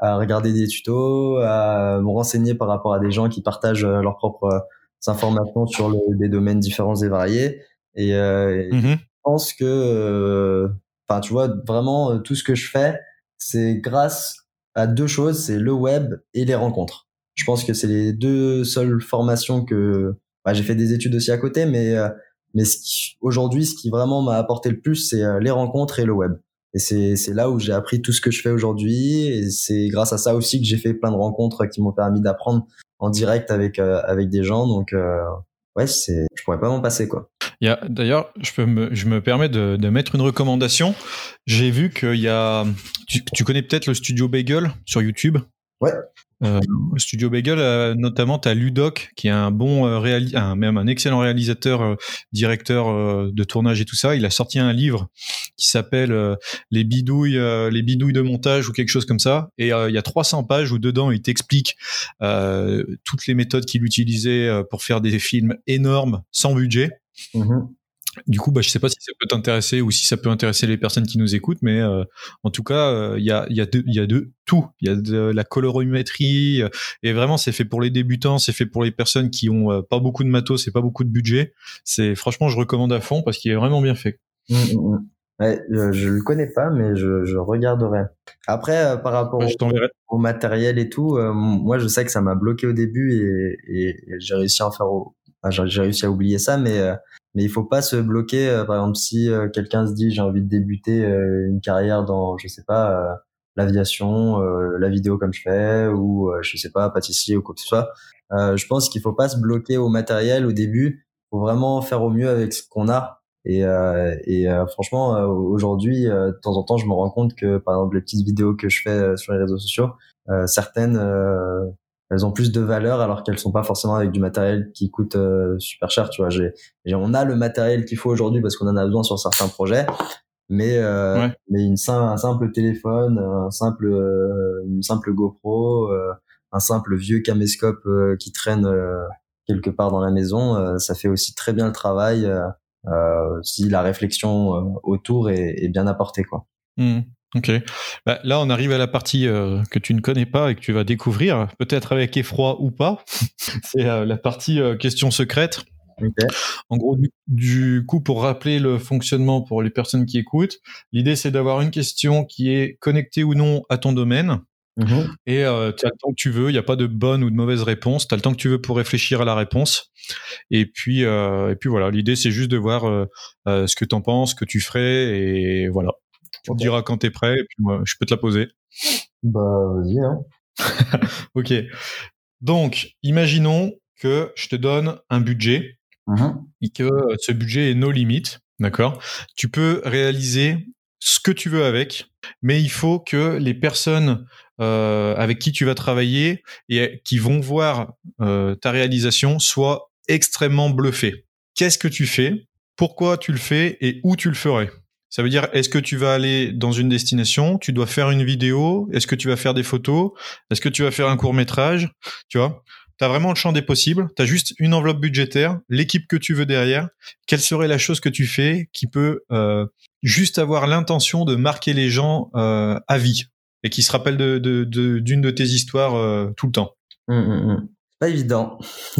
à regarder des tutos, à me renseigner par rapport à des gens qui partagent leurs propres informations sur le, des domaines différents et variés. Et, mm-hmm. je pense que, enfin, tu vois, vraiment tout ce que je fais, c'est grâce à deux choses, c'est le web et les rencontres. Je pense que c'est les deux seules formations que bah, j'ai fait des études aussi à côté, mais euh, mais aujourd'hui, ce qui vraiment m'a apporté le plus, c'est euh, les rencontres et le web. Et c'est c'est là où j'ai appris tout ce que je fais aujourd'hui, et c'est grâce à ça aussi que j'ai fait plein de rencontres qui m'ont permis d'apprendre en direct avec euh, avec des gens. Donc ouais, c'est je pourrais pas m'en passer quoi. Il y a d'ailleurs, je peux me, je me permets de, de mettre une recommandation. J'ai vu qu'il y a, tu, tu connais peut-être le studio Bagel sur YouTube? Ouais. Euh, Studio Bagel, euh, notamment, tu as Ludoc, qui est un bon euh, un, même un excellent réalisateur, euh, directeur euh, de tournage et tout ça. Il a sorti un livre qui s'appelle Les bidouilles, les bidouilles de montage ou quelque chose comme ça. Et il y a 300 pages où dedans il t'explique toutes les méthodes qu'il utilisait pour faire des films énormes sans budget. Mm-hmm. Du coup, bah, je sais pas si ça peut t'intéresser ou si ça peut intéresser les personnes qui nous écoutent, mais euh, en tout cas, euh, il y, a, y, a de, y a de tout. Il y a de la colorimétrie, euh, et vraiment, c'est fait pour les débutants, c'est fait pour les personnes qui ont pas beaucoup de matos et pas beaucoup de budget. C'est franchement, je recommande à fond parce qu'il est vraiment bien fait. Mmh, mmh, mmh. Ouais, je, le connais pas, mais je, je regarderai. Après, par rapport au, matériel et tout, moi, je sais que ça m'a bloqué au début et, et, j'ai réussi à en faire. j'ai réussi à oublier ça, mais mais il faut pas se bloquer. Euh, par exemple, si euh, quelqu'un se dit j'ai envie de débuter euh, une carrière dans, je sais pas, l'aviation, la vidéo comme je fais, ou je sais pas, pâtissier ou quoi que ce soit. je pense qu'il faut pas se bloquer au matériel au début. Faut vraiment faire au mieux avec ce qu'on a. Et, et franchement, aujourd'hui, de temps en temps, je me rends compte que, par exemple, les petites vidéos que je fais sur les réseaux sociaux, certaines elles ont plus de valeur alors qu'elles sont pas forcément avec du matériel qui coûte euh, super cher tu vois. J'ai on a le matériel qu'il faut aujourd'hui parce qu'on en a besoin sur certains projets mais euh, mais une un simple téléphone un simple euh, une simple GoPro un simple vieux caméscope qui traîne quelque part dans la maison ça fait aussi très bien le travail si la réflexion autour est, est, bien apportée quoi. Mmh. Ok. Bah, là, on arrive à la partie euh, que tu ne connais pas et que tu vas découvrir, peut-être avec effroi ou pas. C'est euh, la partie euh, question secrète. En gros, du, coup, pour rappeler le fonctionnement pour les personnes qui écoutent, l'idée c'est d'avoir une question qui est connectée ou non à ton domaine. Mm-hmm. Et tu as le temps que tu veux, il n'y a pas de bonne ou de mauvaise réponse, tu as le temps que tu veux pour réfléchir à la réponse. Et puis, et puis voilà, l'idée c'est juste de voir ce que tu en penses, ce que tu ferais, et voilà. Tu me diras quand t'es prêt et puis moi, je peux te la poser. Bah, vas-y, hein. ok. Donc, imaginons que je te donne un budget uh-huh. et que ce budget est no limite, d'accord? Tu peux réaliser ce que tu veux avec, mais il faut que les personnes euh, avec qui tu vas travailler et qui vont voir euh, ta réalisation soient extrêmement bluffées. Qu'est-ce que tu fais? Pourquoi tu le fais et où tu le ferais? Ça veut dire, est-ce que tu vas aller dans une destination, tu dois faire une vidéo, est-ce que tu vas faire des photos, est-ce que tu vas faire un court métrage, tu vois? Tu as vraiment le champ des possibles, tu as juste une enveloppe budgétaire, l'équipe que tu veux derrière, quelle serait la chose que tu fais qui peut euh, juste avoir l'intention de marquer les gens euh, à vie et qui se rappellent d'une de, tes histoires euh, tout le temps? Mmh, mmh, mmh. Pas évident.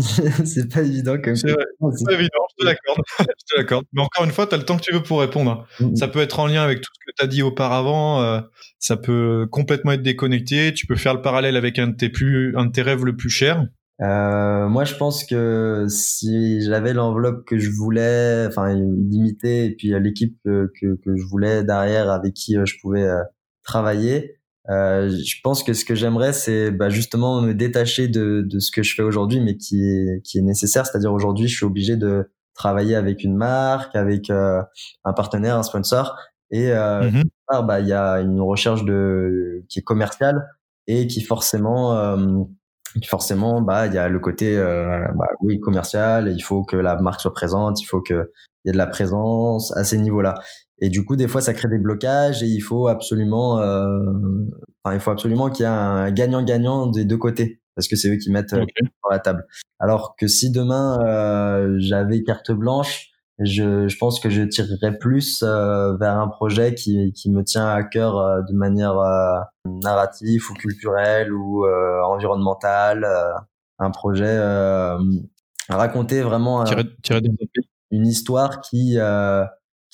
c'est pas évident comme C'est pas évident, je te l'accorde. je te l'accorde. Mais encore une fois, tu as le temps que tu veux pour répondre. Ça peut être en lien avec tout ce que tu as dit auparavant. Euh, ça peut complètement être déconnecté. Tu peux faire le parallèle avec un de tes, plus, un de tes rêves le plus cher. Euh, moi, je pense que si j'avais l'enveloppe que je voulais, enfin limitée, et puis l'équipe que, que, que, je voulais derrière, avec qui euh, je pouvais euh, travailler, euh, je pense que ce que j'aimerais, c'est bah, justement me détacher de, de ce que je fais aujourd'hui, mais qui est, qui est nécessaire. C'est-à-dire aujourd'hui, je suis obligé de travailler avec une marque, avec euh, un partenaire, un sponsor, et euh, mmh bah il y a une recherche de qui est commerciale et qui forcément forcément, bah, il y a le côté, euh, bah, oui, commercial. Il faut que la marque soit présente. Il faut qu'il y ait de la présence à ces niveaux-là. Et du coup, des fois, ça crée des blocages et il faut absolument, euh, enfin, il faut absolument qu'il y ait un gagnant-gagnant des deux côtés parce que c'est eux qui mettent euh, sur la table. Alors que si demain euh, j'avais carte blanche, je, je, pense que je tirerais plus euh, vers un projet qui, qui me tient à cœur euh, de manière euh, narrative ou culturelle ou environnementale. un projet raconter vraiment une histoire qui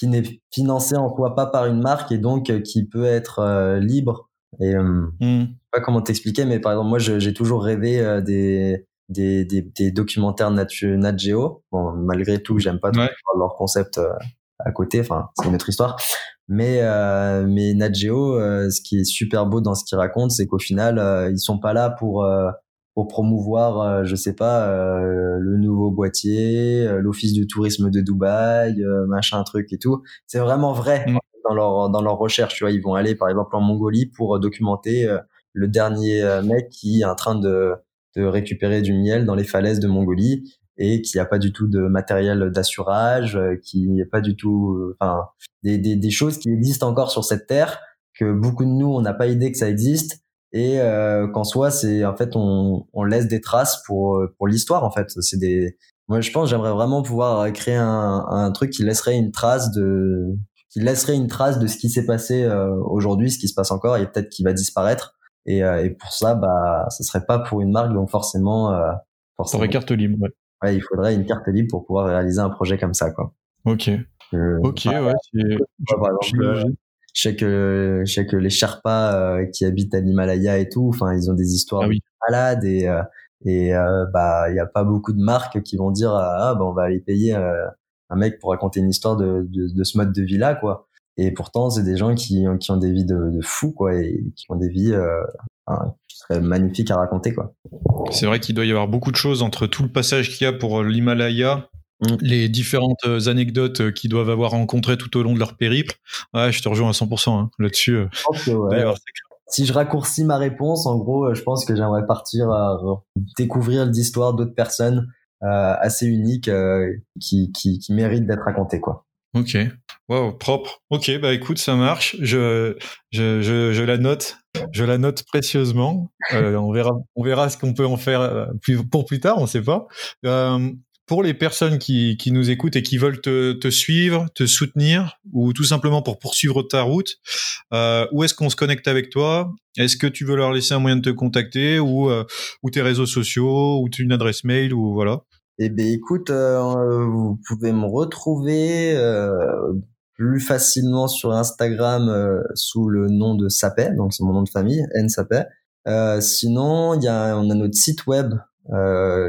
qui n'est financée en soi pas par une marque et donc qui peut être libre. Et je sais pas comment t'expliquer, mais par exemple moi j'ai toujours rêvé des des, des, des documentaires Nat, Nat Geo. Bon, malgré tout, j'aime pas trop leur concept euh, à côté. Enfin, c'est une autre histoire. Mais euh, mais Nat Geo, euh, ce qui est super beau dans ce qu'ils racontent, c'est qu'au final, euh, ils sont pas là pour pour promouvoir, je sais pas, le nouveau boîtier, l'office du tourisme de Dubaï, machin truc et tout. C'est vraiment vrai dans leur dans leur recherche. Tu vois, ils vont aller par exemple en Mongolie pour documenter le dernier mec qui est en train de de récupérer du miel dans les falaises de Mongolie et qu'il n'y a pas du tout de matériel d'assurage, euh, qu'il n'y a pas du tout, euh, enfin, des, des, des, choses qui existent encore sur cette terre que beaucoup de nous on n'a pas idée que ça existe et euh, qu'en soi c'est en fait on, on laisse des traces pour euh, pour l'histoire en fait c'est des moi je pense j'aimerais vraiment pouvoir créer un, un truc qui laisserait une trace de qui laisserait une trace de ce qui s'est passé aujourd'hui ce qui se passe encore et peut-être qui va disparaître et, euh, et pour ça, bah, ce serait pas pour une marque, donc forcément, euh, forcément. carte libre. Ouais. ouais. il faudrait une carte libre pour pouvoir réaliser un projet comme ça, quoi. Ok. Euh, ok, ouais. exemple, je sais que je sais que les Sherpas euh, qui habitent à l'Himalaya et tout, enfin, ils ont des histoires ah malades et euh, et bah il y a pas beaucoup de marques qui vont dire ah bah on va aller payer un mec pour raconter une histoire de, de, de ce mode de vie là quoi. Et pourtant, c'est des gens qui, qui ont des vies de, de fous, quoi, et qui ont des vies euh, qui seraient magnifiques à raconter, quoi. C'est vrai qu'il doit y avoir beaucoup de choses entre tout le passage qu'il y a pour l'Himalaya, mm. les différentes euh, anecdotes euh, qu'ils doivent avoir rencontrées tout au long de leur périple. Ouais, je te rejoins à 100% hein, là-dessus. Euh. si je raccourcis ma réponse, en gros, je pense que j'aimerais partir à découvrir l'histoire d'autres personnes euh, assez uniques euh, qui, qui, qui méritent d'être racontées, quoi. Ok. Wow, propre. Ok, bah écoute, ça marche. Je, je, je, je la note. Je la note précieusement. Euh, on verra, on verra ce qu'on peut en faire pour plus tard. On sait pas. Euh, pour les personnes qui, nous écoutent et qui veulent te, suivre, te soutenir, ou tout simplement pour poursuivre ta route, euh, où est-ce qu'on se connecte avec toi? Est-ce que tu veux leur laisser un moyen de te contacter, ou, euh, tes réseaux sociaux, ou une adresse mail, ou voilà? Eh bien, écoute, euh, vous pouvez me retrouver plus facilement sur Instagram sous le nom de Sapé, donc c'est mon nom de famille, N Sapé. sinon, y a, on a notre site web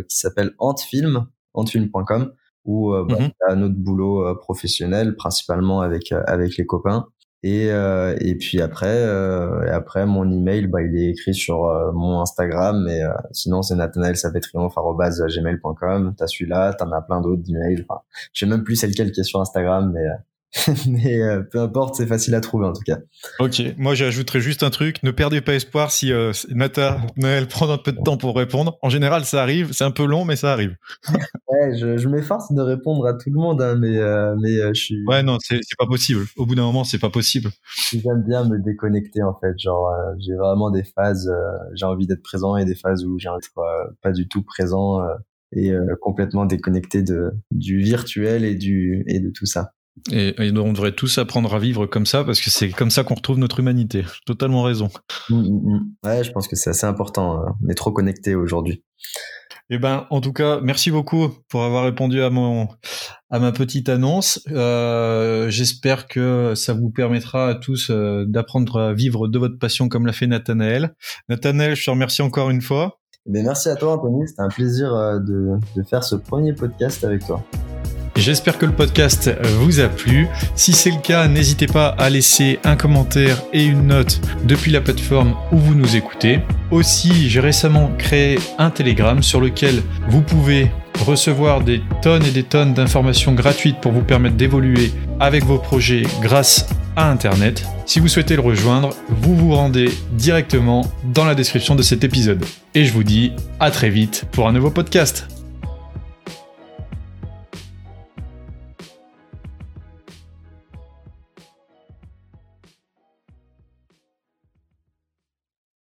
qui s'appelle Antfilm, antfilm.com, où bah, mm a notre boulot professionnel, principalement avec avec les copains. Et, euh, et puis après, euh, et après mon email, bah, il est écrit sur euh, mon Instagram, mais euh, sinon c'est nathanaelsapetriomphe.gmail.com. T'as celui-là, t'en as plein d'autres d'emails. Enfin, je sais même plus c'est lequel qui est sur Instagram, mais mais euh, peu importe, c'est facile à trouver en tout cas. Ok, moi j'ajouterais juste un truc, ne perdez pas espoir si euh, Nata Noël prend un peu de temps pour répondre. En général, ça arrive, c'est un peu long, mais ça arrive. ouais, je, je m'efforce de répondre à tout le monde, hein, mais, euh, mais je suis. Ouais, non, c'est pas possible. Au bout d'un moment, c'est pas possible. J'aime bien me déconnecter en fait, genre j'ai vraiment des phases, j'ai envie d'être présent et des phases où j'ai envie pas du tout présent et complètement déconnecté de, du virtuel et, du, et de tout ça. Et, on devrait tous apprendre à vivre comme ça parce que c'est comme ça qu'on retrouve notre humanité. Totalement raison. Mmh, mmh, mmh. Ouais, je pense que c'est assez important. Hein. On est trop connectés aujourd'hui. Eh ben, en tout cas, merci beaucoup pour avoir répondu à mon à ma petite annonce. Euh, j'espère que ça vous permettra à tous euh, d'apprendre à vivre de votre passion comme l'a fait Nathanaël. Nathanaël, je te remercie encore une fois. Mais merci à toi, Anthony. C'était un plaisir euh, de, de faire ce premier podcast avec toi. J'espère que le podcast vous a plu. Si c'est le cas, n'hésitez pas à laisser un commentaire et une note depuis la plateforme où vous nous écoutez. Aussi, j'ai récemment créé un Telegram sur lequel vous pouvez recevoir des tonnes et des tonnes d'informations gratuites pour vous permettre d'évoluer avec vos projets grâce à Internet. Si vous souhaitez le rejoindre, vous vous rendez directement dans la description de cet épisode. Et je vous dis à très vite pour un nouveau podcast.